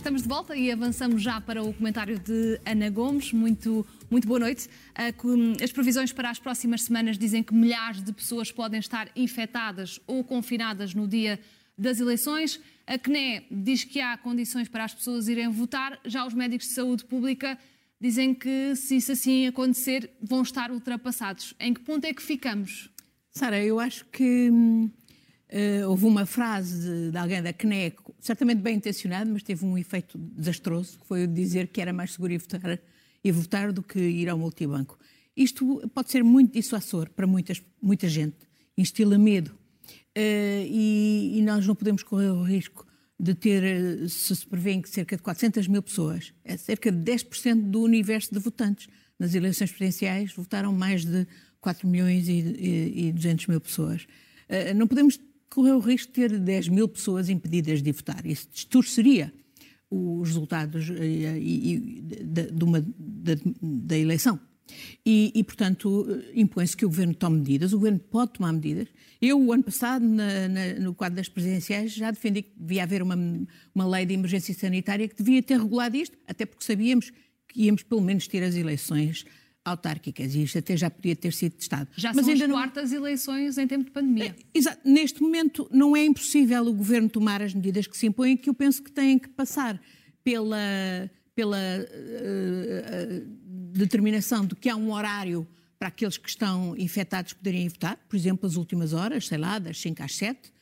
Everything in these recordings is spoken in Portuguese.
Estamos de volta e avançamos já para o comentário de Ana Gomes. Muito, muito boa noite. Ah, as previsões para as próximas semanas dizem que milhares de pessoas podem estar infectadas ou confinadas no dia das eleições. A CNE diz que há condições para as pessoas irem votar. Já os médicos de saúde pública dizem que, se isso assim acontecer, vão estar ultrapassados. Em que ponto é que ficamos? Sara, eu acho que hum, Uh, houve uma frase de, de, alguém da CNE, certamente bem intencionado, mas teve um efeito desastroso, que foi o de dizer que era mais seguro ir votar, ir votar do que ir ao multibanco. Isto pode ser muito dissuasor para muitas, muita gente, instila medo. Uh, e, e, nós não podemos correr o risco de ter, eh, se se prevê que cerca de 400 mil pessoas, é cerca de 10% do universo de votantes. Nas eleições presidenciais votaram mais de 4 milhões e, e, e 200 mil pessoas. Uh, não podemos correu o risco de ter 10 mil pessoas impedidas de votar. Isso distorceria os resultados eh, de uma, da, da eleição. E, e, portanto, impõe-se que o Governo tome medidas. O Governo pode tomar medidas. Eu, o ano passado, na, na, no quadro das presidenciais, já defendi que devia haver uma, uma lei de emergência sanitária que devia ter regulado isto, até porque sabíamos que íamos, pelo menos, ter as eleições autárquicas e isto até já podia ter sido testado. Já Mas são ainda as quartas não... eleições em tempo de pandemia. É, exato. Neste momento não é impossível o Governo tomar as medidas que se impõem, que eu penso que têm que passar pela, pela uh, determinação de que há um horário para aqueles que estão infectados poderem votar, por exemplo, as últimas horas, sei lá, das 5 às 7,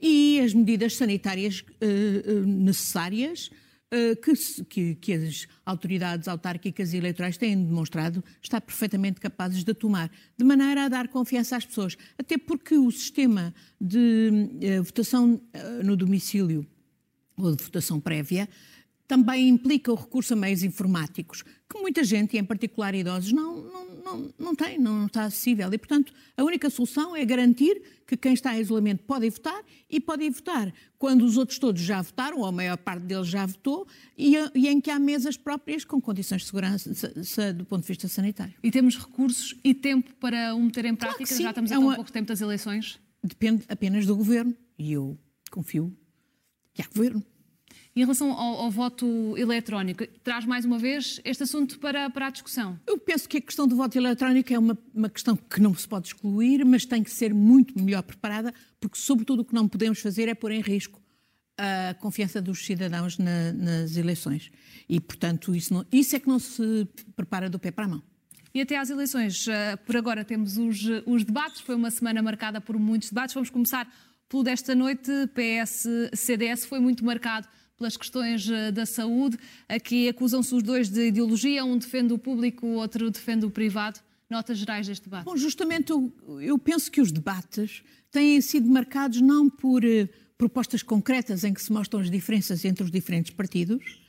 e as medidas sanitárias uh, necessárias eh, que, que, que, as autoridades autárquicas e eleitorais têm demonstrado estar perfeitamente capazes de tomar, de maneira a dar confiança às pessoas. Até porque o sistema de uh, votação uh, no domicílio ou de votação prévia também implica o recurso a meios informáticos, que muita gente, e em particular idosos, não, não, não, não tem, não está acessível. E, portanto, a única solução é garantir que quem está em isolamento pode votar e pode votar quando os outros todos já votaram, ou a maior parte deles já votou, e, e em que há mesas próprias com condições de segurança do ponto de vista sanitário. E temos recursos e tempo para o meter em prática? Claro já estamos a é tão pouco tempo das eleições? Depende apenas do governo, e eu confio que há governo. Em relação ao, ao, voto eletrónico, traz mais uma vez este assunto para, para a discussão? Eu penso que a questão do voto eletrónico é uma, uma questão que não se pode excluir, mas tem que ser muito melhor preparada, porque, sobretudo, o que não podemos fazer é pôr em risco a confiança dos cidadãos na, nas eleições. E, portanto, isso, não, isso é que não se prepara do pé para a mão. E até às eleições, eh, por agora temos os, os debates, foi uma semana marcada por muitos debates. Vamos começar pelo desta noite, PS-CDS foi muito marcado pelas questões eh, da saúde. Aqui acusam-se os dois de ideologia, um defende o público, o outro defende o privado. Notas gerais deste debate? Bom, justamente eu, eu penso que os debates têm sido marcados não por uh, propostas concretas em que se mostram as diferenças entre os diferentes partidos,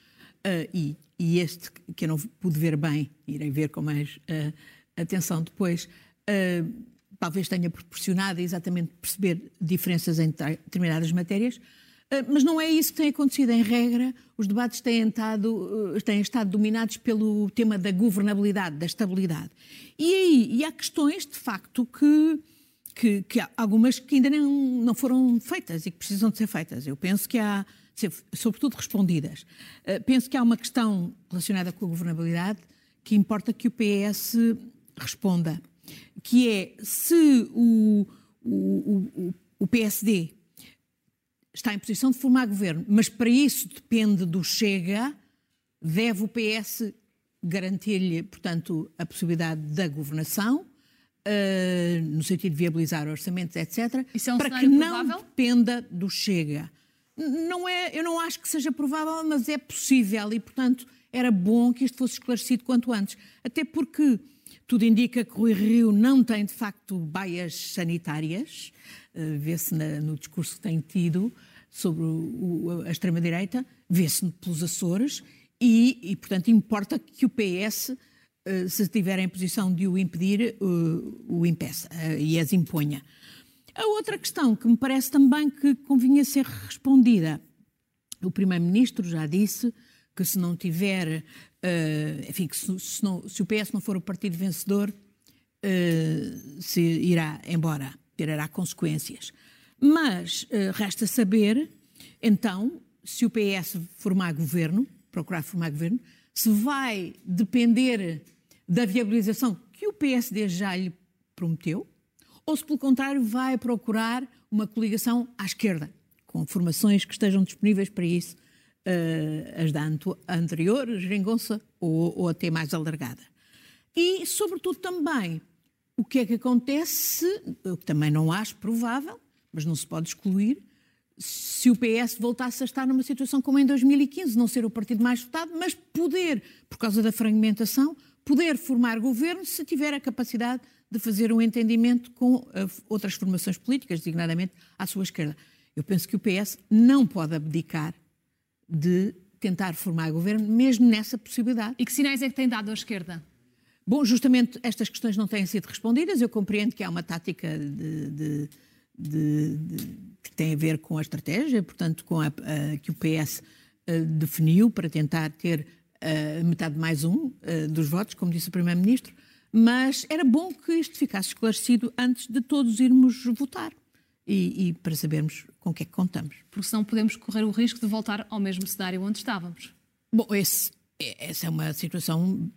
uh, e, e, este que eu não pude ver bem, irei ver com mais uh, atenção depois, talvez tenha proporcionado exatamente perceber diferenças entre determinadas matérias, mas não é isso que tem acontecido. Em regra, os debates têm estado, ah, têm estado dominados pelo tema da governabilidade, da estabilidade. E aí e há questões, de facto, que, que, que algumas que ainda não, não foram feitas e que precisam de ser feitas. Eu penso que há, sobretudo respondidas. Uh, penso que há uma questão relacionada com a governabilidade que importa que o PS responda, que é se o, o, o, o PSD está em posição de formar governo, mas para isso depende do Chega, deve o PS garantir-lhe, portanto, a possibilidade da governação, uh, no sentido de viabilizar orçamentos, etc., é um para que não dependa do Chega. Não é, eu não acho que seja provável, mas é possível e, portanto, era bom que isto fosse esclarecido quanto antes. Até porque tudo indica que Rui Rio não tem, de facto, baias sanitárias, uh, vê-se no discurso que tem tido, sobre o, a extrema-direita, vê-se pelos Açores e, e, portanto, importa que o PS, eh, se estiver em posição de o impedir, eh, o impeça eh, e as imponha. A outra questão que me parece também que convinha ser respondida, o Primeiro-Ministro já disse que se não tiver, enfim, que se, se, não, se, o PS não for o partido vencedor, se irá embora, terá consequências. Mas uh, resta saber, então, se o PS formar governo, procurar formar governo, se vai depender da viabilização que o PSD já lhe prometeu, ou se, pelo contrário, vai procurar uma coligação à esquerda, com formações que estejam disponíveis para isso, uh, as da anterior, geringonça, ou, ou até mais alargada. E, sobretudo, também, o que é que acontece, eu também não acho provável, mas não se pode excluir, se o PS voltasse a estar numa situação como em 2015, não ser o partido mais votado, mas poder, por causa da fragmentação, poder formar governo se tiver a capacidade de fazer um entendimento com uh, outras formações políticas, designadamente à sua esquerda. Eu penso que o PS não pode abdicar de tentar formar governo, mesmo nessa possibilidade. E que sinais é que tem dado à esquerda? Bom, justamente estas questões não têm sido respondidas. Eu compreendo que há uma tática de, de, de, que tem a ver com a estratégia, portanto, com a, a que o PS uh, definiu para tentar ter uh, metade mais um uh, dos votos, como disse o Primeiro-Ministro. Mas era bom que isto ficasse esclarecido antes de todos irmos votar e, e para sabermos com o que é que contamos. Porque senão podemos correr o risco de voltar ao mesmo cenário onde estávamos. Bom, esse, essa é uma situação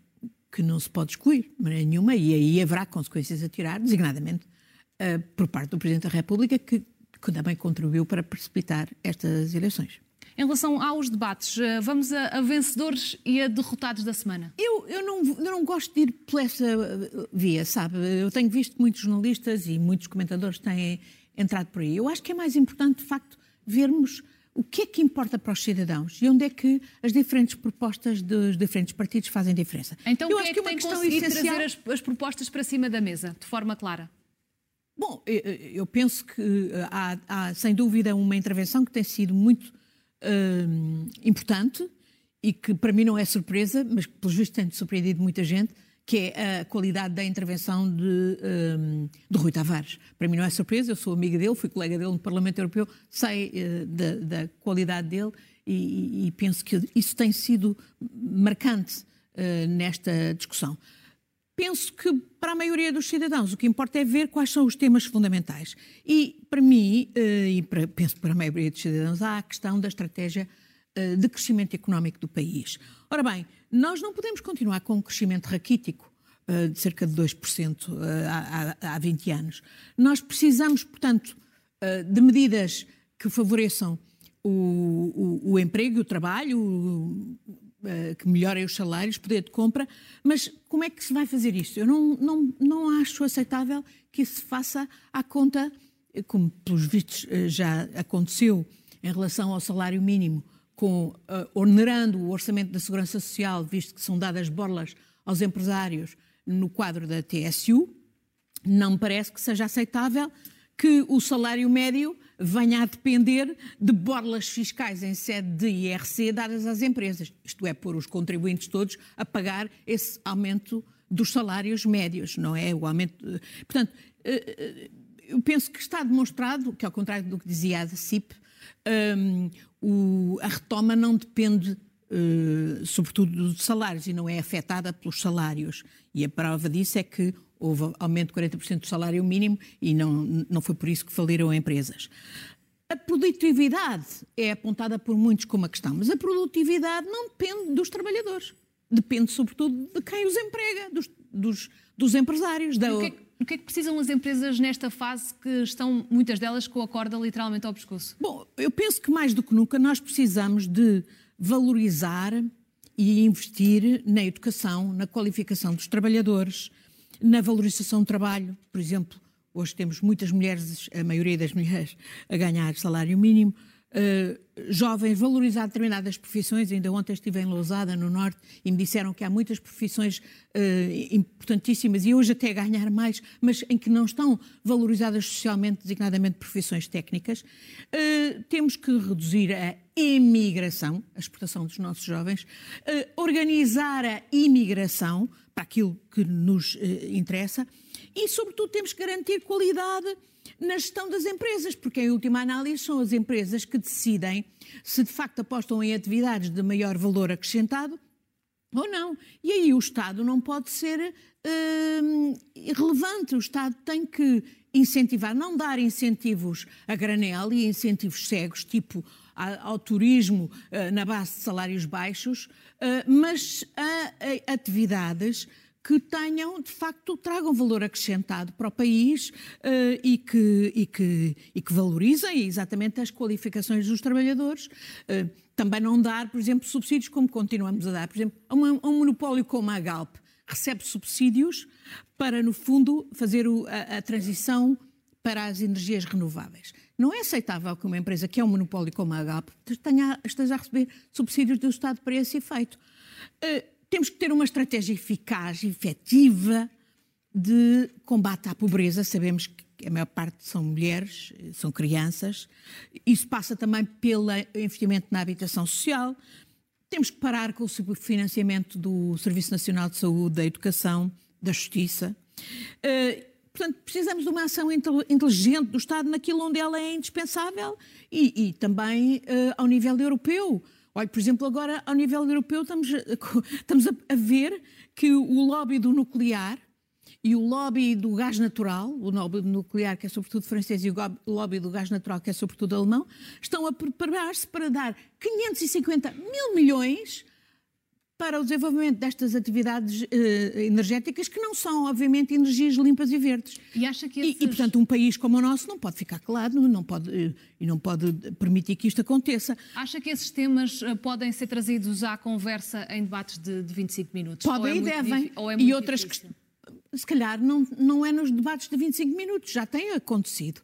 que não se pode excluir, de maneira nenhuma, e aí haverá consequências a tirar, designadamente uh, por parte do Presidente da República, que, que também contribuiu para precipitar estas eleições. Em relação aos debates, eh, vamos a, a, vencedores e a derrotados da semana. Eu, eu, não, eu não gosto de ir por essa eh, via, sabe? Eu tenho visto muitos jornalistas e muitos comentadores têm entrado por aí. Eu acho que é mais importante, de facto, vermos o que é que importa para os cidadãos e onde é que as diferentes propostas dos diferentes partidos fazem diferença. Então, eu acho é que, que uma questão essencial... trazer as, as, propostas para cima da mesa, de forma clara? Bom, eu penso que eh, há, há sem dúvida uma intervenção que tem sido muito uh, importante e que para mim não é surpresa, mas que pelos vistos tem surpreendido muita gente, que é a qualidade da intervenção de, um, de Rui Tavares. Para mim não é surpresa, eu sou amiga dele, fui colega dele no Parlamento Europeu, sei uh, da, da, qualidade dele e, e, penso que isso tem sido marcante uh, nesta discussão. Penso que para a maioria dos cidadãos o que importa é ver quais são os temas fundamentais. E para mim, uh, e para, penso para a maioria dos cidadãos, há a questão da estratégia de crescimento económico do país. Ora bem, nós não podemos continuar com um crescimento raquítico uh, de cerca de 2% uh, há, há, há 20 anos. Nós precisamos, portanto, de medidas que favoreçam o, o, o emprego o trabalho, que melhorem os salários, poder de compra, mas como é que se vai fazer isto? Eu não, não, não acho aceitável que isso se faça à conta, como pelos vistos já aconteceu em relação ao salário mínimo, com, uh, onerando o orçamento da Segurança Social, visto que são dadas borlas aos empresários no quadro da TSU, não me parece que seja aceitável que o salário médio venha a depender de borlas fiscais em sede de IRC dadas às empresas. Isto é, pôr os contribuintes todos a pagar esse aumento dos salários médios, não é? O aumento. Portanto, uh, eu penso que está demonstrado que, ao contrário do que dizia a CIP, um, o, a retoma não depende, uh, sobretudo, dos salários e não é afetada pelos salários. E a prova disso é que houve aumento de 40% do salário mínimo e não, não foi por isso que faliram empresas. A produtividade é apontada por muitos como a questão, mas a produtividade não depende dos trabalhadores. Depende, sobretudo, de quem os emprega, dos, dos, dos empresários. Da... O, que é, o que é que precisam as empresas nesta fase que estão, muitas delas, com a corda literalmente ao pescoço? Bom, eu penso que mais do que nunca nós precisamos de valorizar e investir na educação, na qualificação dos trabalhadores, na valorização do trabalho. Por exemplo, hoje temos muitas mulheres, a maioria das mulheres, a ganhar salário mínimo uh, jovens valorizar determinadas profissões. Ainda ontem estive em Lousada, no Norte, e me disseram que há muitas profissões uh, importantíssimas e hoje até ganhar mais, mas em que não estão valorizadas socialmente, designadamente profissões técnicas. Uh, temos que reduzir a emigração, a exportação dos nossos jovens, organizar a imigração para aquilo que nos interessa e, sobretudo, temos que garantir qualidade na gestão das empresas, porque em última análise são as empresas que decidem se de facto apostam em atividades de maior valor acrescentado ou não. E aí o Estado não pode ser uh, irrelevante. O Estado tem que incentivar, não dar incentivos a granel e incentivos cegos, tipo ao turismo na base de salários baixos, mas a atividades que tenham, de facto, tragam valor acrescentado para o país uh, e, que, e, que, e que valorizem exatamente as qualificações dos trabalhadores. Uh, também não dar, por exemplo, subsídios como continuamos a dar. Por exemplo, a, uma, a um monopólio como a Galp recebe subsídios para, no fundo, fazer o, a, a transição para as energias renováveis. Não é aceitável que uma empresa que é um monopólio como a tenha, esteja a receber subsídios do Estado para esse efeito. Uh, temos que ter uma estratégia eficaz, efetiva, de combate à pobreza. Sabemos que a maior parte são mulheres, são crianças. Isso passa também pelo investimento na habitação social. Temos que parar com o subfinanciamento do Serviço Nacional de Saúde, da Educação, da Justiça. Uh, portanto, precisamos de uma ação inteligente do Estado naquilo onde ela é indispensável e, e também uh, ao nível europeu. Olha, por exemplo, agora, ao nível europeu, estamos, estamos a, ver que o lobby do nuclear e o lobby do gás natural, o lobby nuclear, que é sobretudo francês, e o lobby do gás natural, que é sobretudo alemão, estão a preparar-se para dar 550 mil milhões para o desenvolvimento destas atividades uh, energéticas que não são, obviamente, energias limpas e verdes. E acha que esses... e, e, portanto, um país como o nosso não pode ficar calado não pode, uh, e não pode permitir que isto aconteça. Acha que esses temas uh, podem ser trazidos à conversa em debates de, de 25 minutos? Podem é e devem. É e outras que, se calhar, não, não é nos debates de 25 minutos, já tem acontecido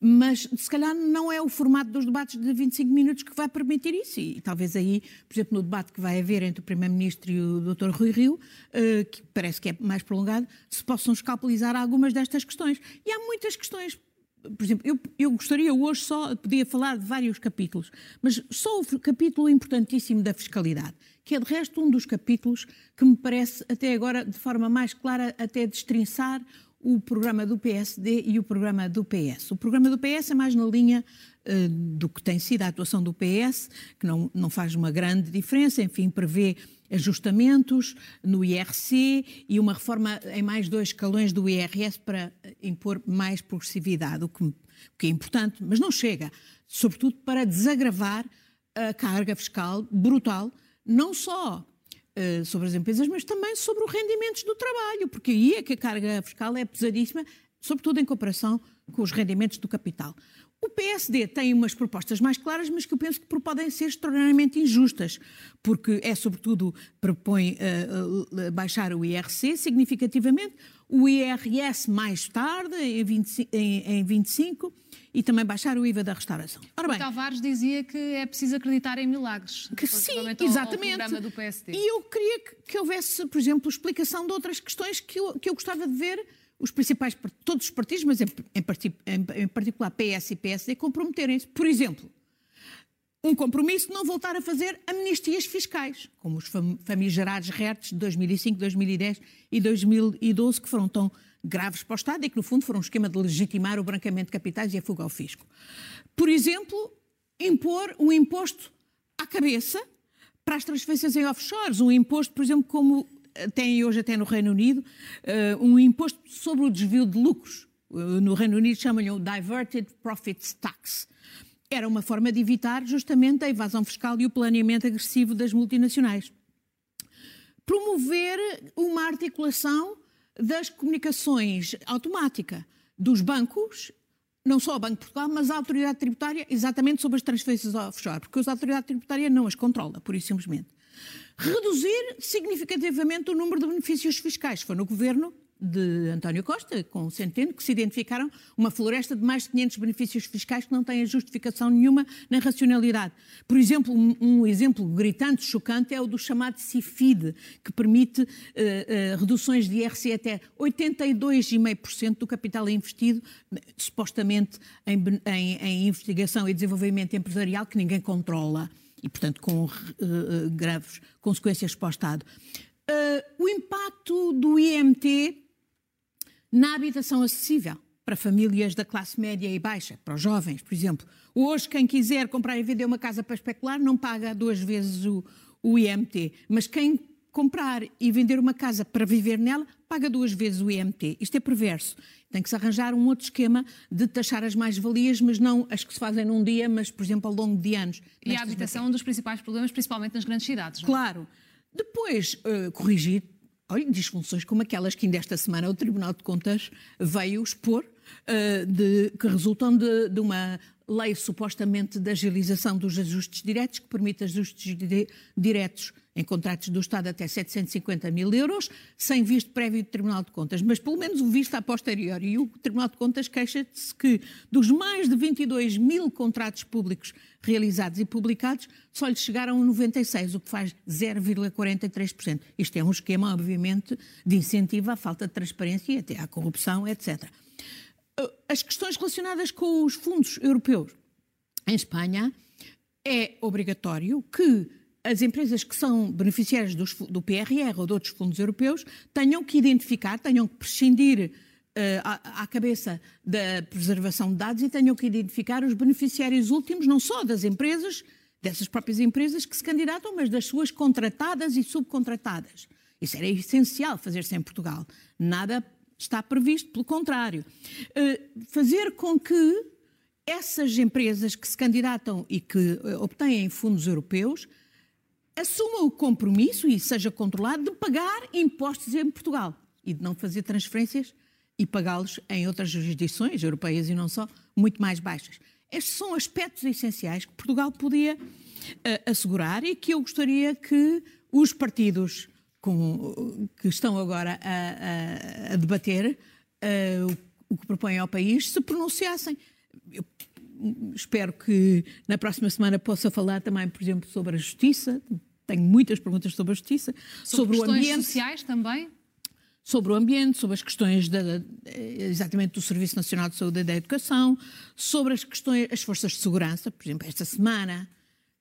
mas se calhar não é o formato dos debates de 25 minutos que vai permitir isso. E talvez aí, por exemplo, no debate que vai haver entre o Primeiro-Ministro e o Dr. Rui Rio, eh, que parece que é mais prolongado, se possam escalpelizar algumas destas questões. E há muitas questões. Por exemplo, eu, eu gostaria hoje só, podia falar de vários capítulos, mas só o capítulo importantíssimo da fiscalidade, que é de resto um dos capítulos que me parece até agora, de forma mais clara, até destrinçar o programa do PSD e o programa do PS. O programa do PS é mais na linha uh, do que tem sido a atuação do PS, que não, não faz uma grande diferença, enfim, prevê ajustamentos no IRC e uma reforma em mais dois escalões do IRS para impor mais progressividade, o que, o que é importante, mas não chega, sobretudo para desagravar a carga fiscal brutal, não só eh, sobre as empresas, mas também sobre os rendimentos do trabalho, porque aí é que a carga fiscal é pesadíssima, sobretudo em comparação com os rendimentos do capital. O PSD tem umas propostas mais claras, mas que eu penso que podem ser extraordinariamente injustas, porque é, sobretudo, propõe uh, uh, baixar o IRC significativamente, o IRS mais tarde, em, 20, em, em 25, e também baixar o IVA da restauração. Ora bem, o Tavares dizia que é preciso acreditar em milagres. Que sim, exatamente. Ao, PSD. E eu queria que, que, houvesse, por exemplo, explicação de outras questões que eu, que eu gostava de ver os principais, todos os partidos, mas em, em, em particular PS e PSD, comprometerem-se. Por exemplo, um compromisso de não voltar a fazer amnistias fiscais, como os famigerados RERTs de 2005, 2010 e 2012, que foram tão graves para o Estado e que, no fundo, foram um esquema de legitimar o branqueamento de capitais e a fuga ao fisco. Por exemplo, impor um imposto à cabeça para as transferências em offshores, um imposto, por exemplo, como tem hoje até no Reino Unido, uh, um imposto sobre o desvio de lucros. Uh, no Reino Unido chamam-lhe o Diverted Profits Tax. Era uma forma de evitar justamente a evasão fiscal e o planeamento agressivo das multinacionais. Promover uma articulação das comunicações automática dos bancos, não só o Banco de Portugal, mas a autoridade tributária, exatamente sobre as transferências offshore, porque a autoridade tributária não as controla, por isso simplesmente. Reduzir significativamente o número de benefícios fiscais. Foi no governo de António Costa, com Centeno, que se identificaram uma floresta de mais de 500 benefícios fiscais que não têm justificação nenhuma na racionalidade. Por exemplo, um, exemplo gritante, chocante, é o do chamado CIFID, que permite uh, uh, reduções de IRC até 82,5% do capital investido, supostamente em, em, em investigação e desenvolvimento empresarial, que ninguém controla e, portanto, com uh, graves consequências para o Estado. Uh, o impacto do IMT na habitação acessível para famílias da classe média e baixa, para os jovens, por exemplo. Hoje, quem quiser comprar e vender uma casa para especular não paga duas vezes o, o IMT, mas quem comprar e vender uma casa para viver nela, paga duas vezes o IMT. Isto é perverso. Tem que se arranjar um outro esquema de taxar as mais-valias, mas não as que se fazem num dia, mas, por exemplo, ao longo de anos. E a habitação é um dos principais problemas, principalmente nas grandes cidades. Não? É? Claro. Depois, uh, corrigir olha, disfunções como aquelas que ainda esta semana o Tribunal de Contas veio expor, uh, de, que resultam de, de, uma lei supostamente de agilização dos ajustes diretos, que permite ajustes diretos em contratos do Estado até 750 mil euros, sem visto prévio do Tribunal de Contas, mas pelo menos o visto a posteriori. E o Tribunal de Contas queixa-se que dos mais de 22 mil contratos públicos realizados e publicados, só lhe chegaram 96, o que faz 0,43%. Isto é um esquema, obviamente, de incentivo à falta de transparência e até à corrupção, etc. As questões relacionadas com os fundos europeus. Em Espanha, é obrigatório que as empresas que são beneficiárias dos, do PRR ou de outros fundos europeus tenham que identificar, tenham que prescindir à, à, cabeça da preservação de dados e tenham que identificar os beneficiários últimos, não só das empresas, dessas próprias empresas que se candidatam, mas das suas contratadas e subcontratadas. Isso era essencial fazer-se em Portugal. Nada está previsto, pelo contrário. Uh, fazer com que essas empresas que se candidatam e que uh, obtêm fundos europeus assuma o compromisso e seja controlado de pagar impostos em Portugal e de não fazer transferências e pagá-los em outras jurisdições europeias e não só, muito mais baixas. Estes são aspectos essenciais que Portugal podia uh, assegurar e que eu gostaria que os partidos com, que estão agora a, a, a debater uh, o, o que propõem ao país se pronunciassem. Eu espero que na próxima semana possa falar também, por exemplo, sobre a justiça, tenho muitas perguntas sobre a justiça, sobre, sobre o ambiente. sociais também? Sobre o ambiente, sobre as questões da, exatamente do Serviço Nacional de Saúde e da Educação, sobre as questões, as forças de segurança, por exemplo, esta semana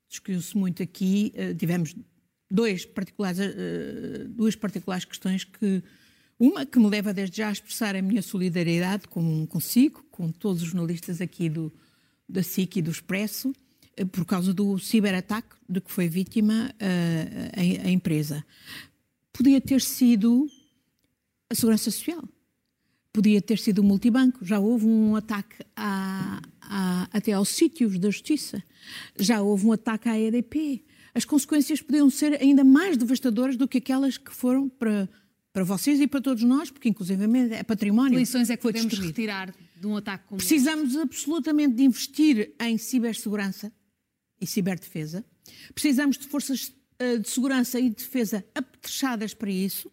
discutiu-se muito aqui, eh, tivemos dois particulares, eh, duas particulares questões que uma que me leva desde já a expressar a minha solidariedade com, consigo, com todos os jornalistas aqui do, da SIC e do Expresso, por causa do ciberataque de que foi vítima uh, a, a, empresa. Podia ter sido a Segurança Social, podia ter sido o multibanco. Já houve um ataque à, à, até aos sítios da Justiça, já houve um ataque à EDP. As consequências podiam ser ainda mais devastadoras do que aquelas que foram para, para vocês e para todos nós, porque inclusive é património. Que lições é que podemos destruído. retirar de um ataque como Precisamos este? absolutamente de investir em cibersegurança e ciberdefesa. Precisamos de forças eh, de segurança e de defesa apetrechadas para isso.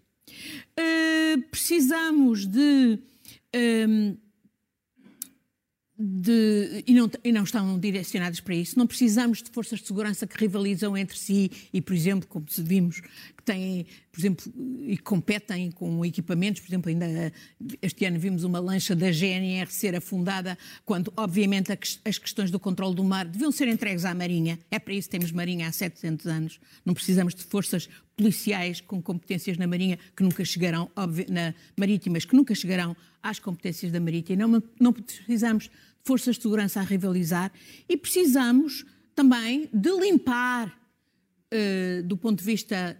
Uh, precisamos de, ehm, de e, não, e não estão direcionadas para isso. Não precisamos de forças de segurança que rivalizam entre si e, por exemplo, como vimos, têm, por exemplo, e competem com equipamentos, por exemplo, ainda este ano vimos uma lancha da GNR ser afundada, quando, obviamente, as questões do controle do mar deviam ser entregues à Marinha. É para isso que temos Marinha há 700 anos. Não precisamos de forças policiais com competências na Marinha que nunca chegarão, na marítimas, que nunca chegarão às competências da Marítima. Não, não precisamos de forças de segurança a rivalizar e precisamos também de limpar, uh, do ponto de vista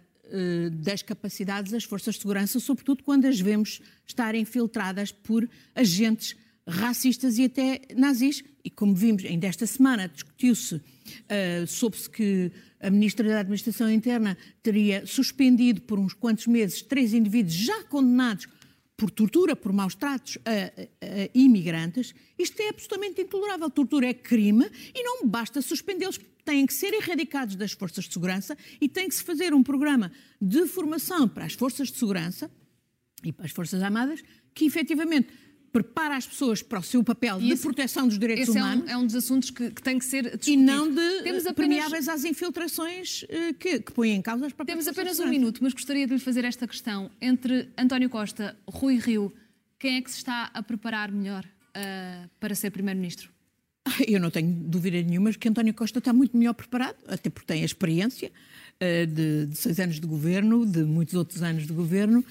das capacidades das forças de segurança, sobretudo quando as vemos estar infiltradas por agentes racistas e até nazis. E como vimos ainda esta semana, discutiu-se, uh, soube-se que a Ministra da Administração Interna teria suspendido por uns quantos meses três indivíduos já condenados por tortura, por maus tratos a, a, a, imigrantes, isto é absolutamente intolerável. Tortura é crime e não basta suspendê-los. Têm que ser erradicados das forças de segurança e tem que se fazer um programa de formação para as forças de segurança e para as forças armadas que efetivamente prepara as pessoas para o seu papel e de proteção dos direitos humanos. É um, é um, dos assuntos que, que, tem que ser discutido. E não de Temos apenas... permeáveis às infiltrações uh, que, que põem em causa as próprias Temos apenas um minuto, mas gostaria de lhe fazer esta questão. Entre António Costa, Rui Rio, quem é que se está a preparar melhor uh, para ser Primeiro-Ministro? Eu não tenho dúvida nenhuma que António Costa está muito melhor preparado, até porque tem a experiência uh, de, de, seis anos de governo, de muitos outros anos de governo, uh,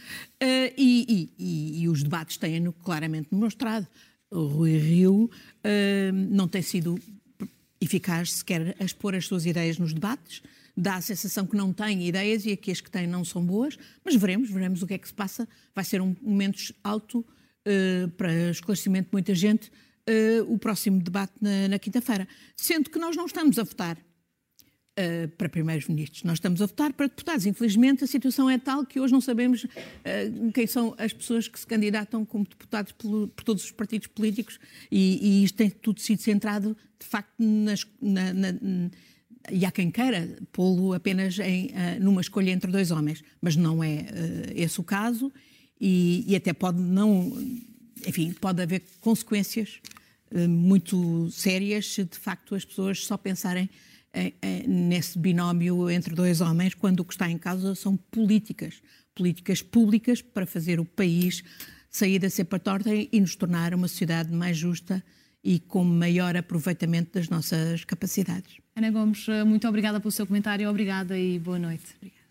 e, e, e, os debates têm-no claramente demonstrado. O Rui Rio uh, não tem sido eficaz sequer a expor as suas ideias nos debates, dá a sensação que não têm ideias e que as que têm não são boas, mas veremos, veremos o que é que se passa. Vai ser um momento alto para esclarecimento de muita gente uh, o próximo debate na, na quinta-feira. Sendo que nós não estamos a votar uh, para primeiros ministros. Nós estamos a votar para deputados. Infelizmente, a situação é tal que hoje não sabemos uh, quem são as pessoas que se candidatam como deputados por, por todos os partidos políticos e, e, isto tem tudo sido centrado, de facto, nas, na, na, e há quem queira pô-lo apenas em, numa escolha entre dois homens, mas não é esse o caso e, e até pode não, enfim, pode haver consequências muito sérias se de facto as pessoas só pensarem nesse binómio entre dois homens, quando o que está em causa são políticas, políticas públicas para fazer o país sair da cepa torta e nos tornar uma sociedade mais justa e com maior aproveitamento das nossas capacidades. Ana Gomes, muito obrigada pelo seu comentário, obrigada e boa noite. Obrigada.